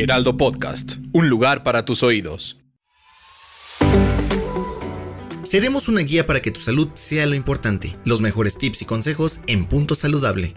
Heraldo Podcast, un lugar para tus oídos. Seremos una guía para que tu salud sea lo importante. Los mejores tips y consejos en Punto Saludable.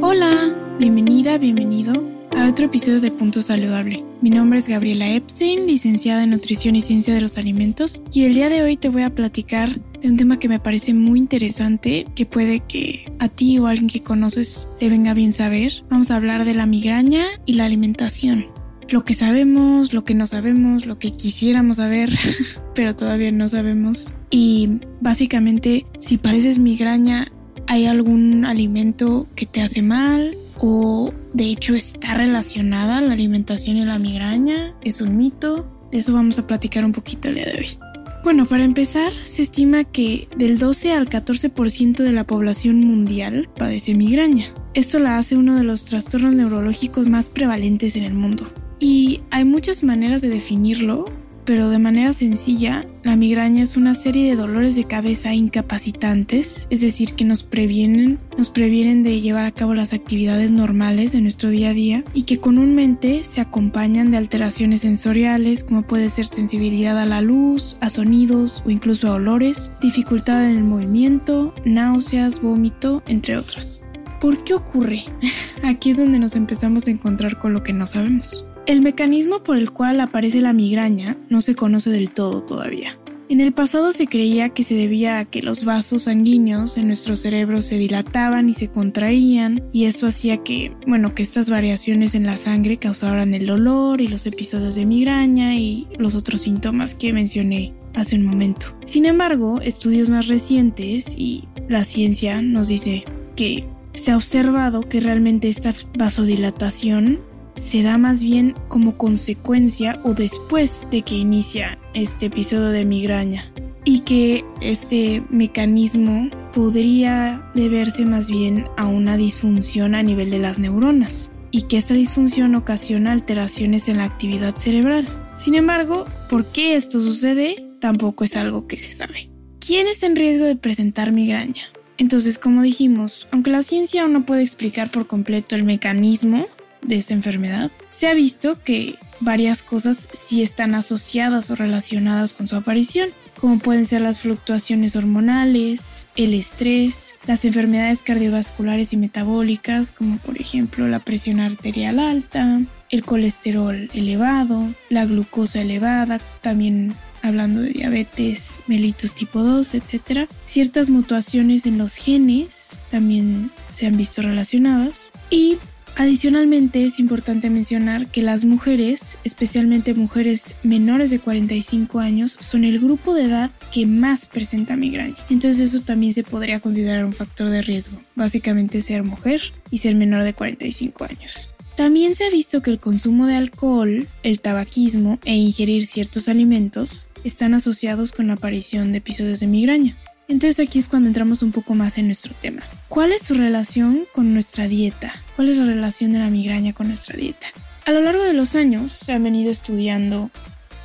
Hola, bienvenida, bienvenido a otro episodio de Punto Saludable. Mi nombre es Gabriela Epstein, licenciada en Nutrición y Ciencia de los Alimentos, y el día de hoy te voy a platicar de un tema que me parece muy interesante, que puede que a ti o a alguien que conoces le venga bien saber. Vamos a hablar de la migraña y la alimentación. Lo que sabemos, lo que no sabemos, lo que quisiéramos saber, pero todavía no sabemos. Y básicamente, si padeces migraña, ¿hay algún alimento que te hace mal? ¿O de hecho está relacionada la alimentación y la migraña? ¿Es un mito? De eso vamos a platicar un poquito el día de hoy. Bueno, para empezar, se estima que del 12 al 14% de la población mundial padece migraña. Esto la hace uno de los trastornos neurológicos más prevalentes en el mundo. Y hay muchas maneras de definirlo, pero de manera sencilla, la migraña es una serie de dolores de cabeza incapacitantes, es decir, que nos previenen, nos previenen de llevar a cabo las actividades normales de nuestro día a día y que comúnmente se acompañan de alteraciones sensoriales como puede ser sensibilidad a la luz, a sonidos o incluso a olores, dificultad en el movimiento, náuseas, vómito, entre otras. ¿Por qué ocurre? Aquí es donde nos empezamos a encontrar con lo que no sabemos. El mecanismo por el cual aparece la migraña no se conoce del todo todavía. En el pasado se creía que se debía a que los vasos sanguíneos en nuestro cerebro se dilataban y se contraían y eso hacía que, bueno, que estas variaciones en la sangre causaran el dolor y los episodios de migraña y los otros síntomas que mencioné hace un momento. Sin embargo, estudios más recientes y la ciencia nos dice que se ha observado que realmente esta vasodilatación se da más bien como consecuencia o después de que inicia este episodio de migraña y que este mecanismo podría deberse más bien a una disfunción a nivel de las neuronas y que esta disfunción ocasiona alteraciones en la actividad cerebral. Sin embargo, ¿por qué esto sucede? Tampoco es algo que se sabe. ¿Quién está en riesgo de presentar migraña? Entonces, como dijimos, aunque la ciencia aún no puede explicar por completo el mecanismo de esta enfermedad, se ha visto que varias cosas sí están asociadas o relacionadas con su aparición, como pueden ser las fluctuaciones hormonales, el estrés, las enfermedades cardiovasculares y metabólicas, como por ejemplo la presión arterial alta, el colesterol elevado, la glucosa elevada, también hablando de diabetes mellitus tipo 2, etc. Ciertas mutuaciones en los genes también se han visto relacionadas y Adicionalmente es importante mencionar que las mujeres, especialmente mujeres menores de 45 años, son el grupo de edad que más presenta migraña. Entonces eso también se podría considerar un factor de riesgo, básicamente ser mujer y ser menor de 45 años. También se ha visto que el consumo de alcohol, el tabaquismo e ingerir ciertos alimentos están asociados con la aparición de episodios de migraña. Entonces aquí es cuando entramos un poco más en nuestro tema. ¿Cuál es su relación con nuestra dieta? ¿Cuál es la relación de la migraña con nuestra dieta? A lo largo de los años se han venido estudiando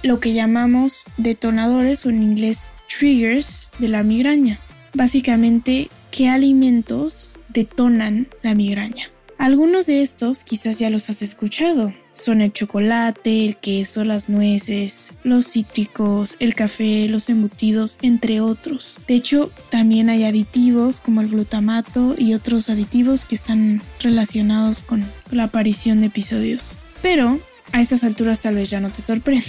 lo que llamamos detonadores o en inglés triggers de la migraña. Básicamente, ¿qué alimentos detonan la migraña? Algunos de estos quizás ya los has escuchado. Son el chocolate, el queso, las nueces, los cítricos, el café, los embutidos, entre otros. De hecho, también hay aditivos como el glutamato y otros aditivos que están relacionados con la aparición de episodios. Pero a estas alturas tal vez ya no te sorprenda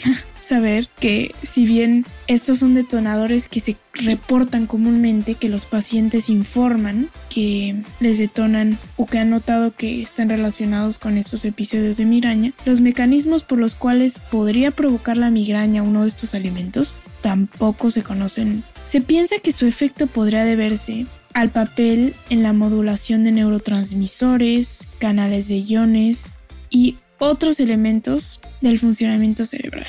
saber que si bien estos son detonadores que se reportan comúnmente, que los pacientes informan que les detonan o que han notado que están relacionados con estos episodios de migraña, los mecanismos por los cuales podría provocar la migraña uno de estos alimentos tampoco se conocen Se piensa que su efecto podría deberse al papel en la modulación de neurotransmisores, canales de iones y otros elementos del funcionamiento cerebral.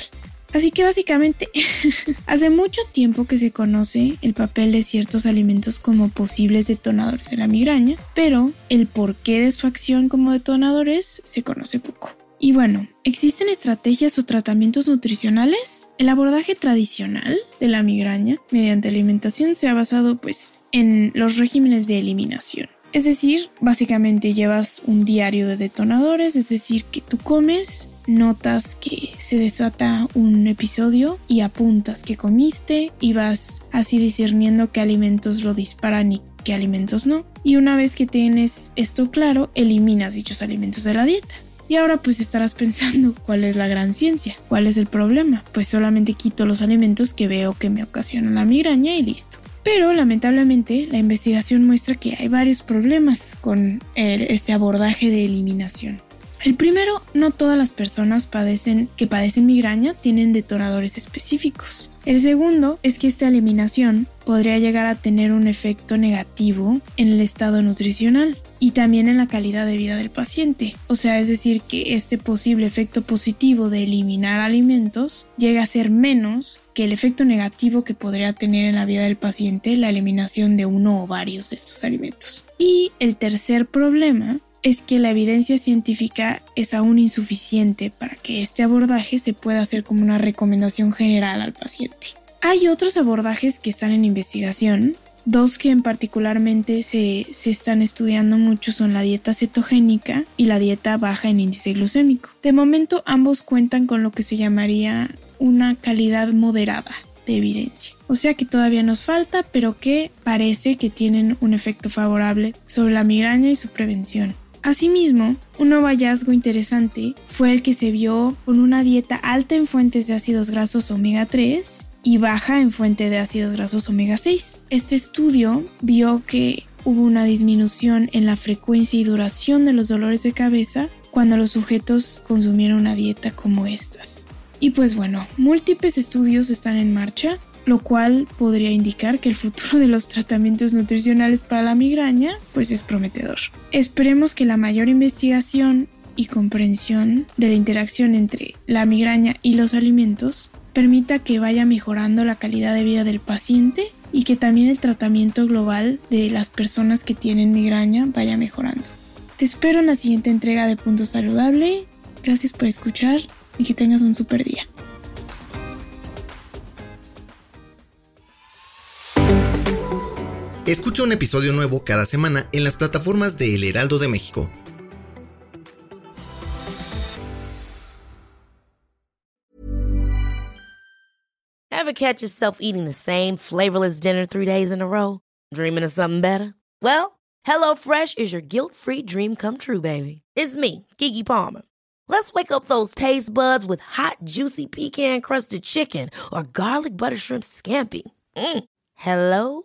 Así que básicamente, hace mucho tiempo que se conoce el papel de ciertos alimentos como posibles detonadores de la migraña, pero el porqué de su acción como detonadores se conoce poco. Y bueno, ¿existen estrategias o tratamientos nutricionales? El abordaje tradicional de la migraña mediante alimentación se ha basado pues en los regímenes de eliminación. Es decir, básicamente llevas un diario de detonadores, es decir, que tú comes, notas que se desata un episodio y apuntas que comiste y vas así discerniendo qué alimentos lo disparan y qué alimentos no. Y una vez que tienes esto claro, eliminas dichos alimentos de la dieta. Y ahora pues estarás pensando cuál es la gran ciencia, cuál es el problema. Pues solamente quito los alimentos que veo que me ocasionan la migraña y listo. Pero lamentablemente la investigación muestra que hay varios problemas con este abordaje de eliminación. El primero, no todas las personas que padecen migraña tienen detonadores específicos. El segundo es que esta eliminación podría llegar a tener un efecto negativo en el estado nutricional y también en la calidad de vida del paciente. O sea, es decir, que este posible efecto positivo de eliminar alimentos llega a ser menos que el efecto negativo que podría tener en la vida del paciente la eliminación de uno o varios de estos alimentos. Y el tercer problema es que la evidencia científica es aún insuficiente para que este abordaje se pueda hacer como una recomendación general al paciente. Hay otros abordajes que están en investigación. Dos que en particularmente se, se, están estudiando mucho son la dieta cetogénica y la dieta baja en índice glucémico. De momento ambos cuentan con lo que se llamaría una calidad moderada de evidencia. O sea que todavía nos falta, pero que parece que tienen un efecto favorable sobre la migraña y su prevención. Asimismo, un nuevo hallazgo interesante fue el que se vio con una dieta alta en fuentes de ácidos grasos omega 3 y baja en fuente de ácidos grasos omega 6. Este estudio vio que hubo una disminución en la frecuencia y duración de los dolores de cabeza cuando los sujetos consumieron una dieta como estas. Y pues bueno, múltiples estudios están en marcha lo cual podría indicar que el futuro de los tratamientos nutricionales para la migraña pues es prometedor. Esperemos que la mayor investigación y comprensión de la interacción entre la migraña y los alimentos permita que vaya mejorando la calidad de vida del paciente y que también el tratamiento global de las personas que tienen migraña vaya mejorando. Te espero en la siguiente entrega de Punto Saludable. Gracias por escuchar y que tengas un super día. Escucha un episodio nuevo cada semana en las plataformas de El Heraldo de México. Ever catch yourself eating the same flavorless dinner three days in a row? Dreaming of something better? Well, HelloFresh is your guilt-free dream come true, baby. It's me, Kiki Palmer. Let's wake up those taste buds with hot, juicy pecan-crusted chicken or garlic butter shrimp scampi. Mm. Hello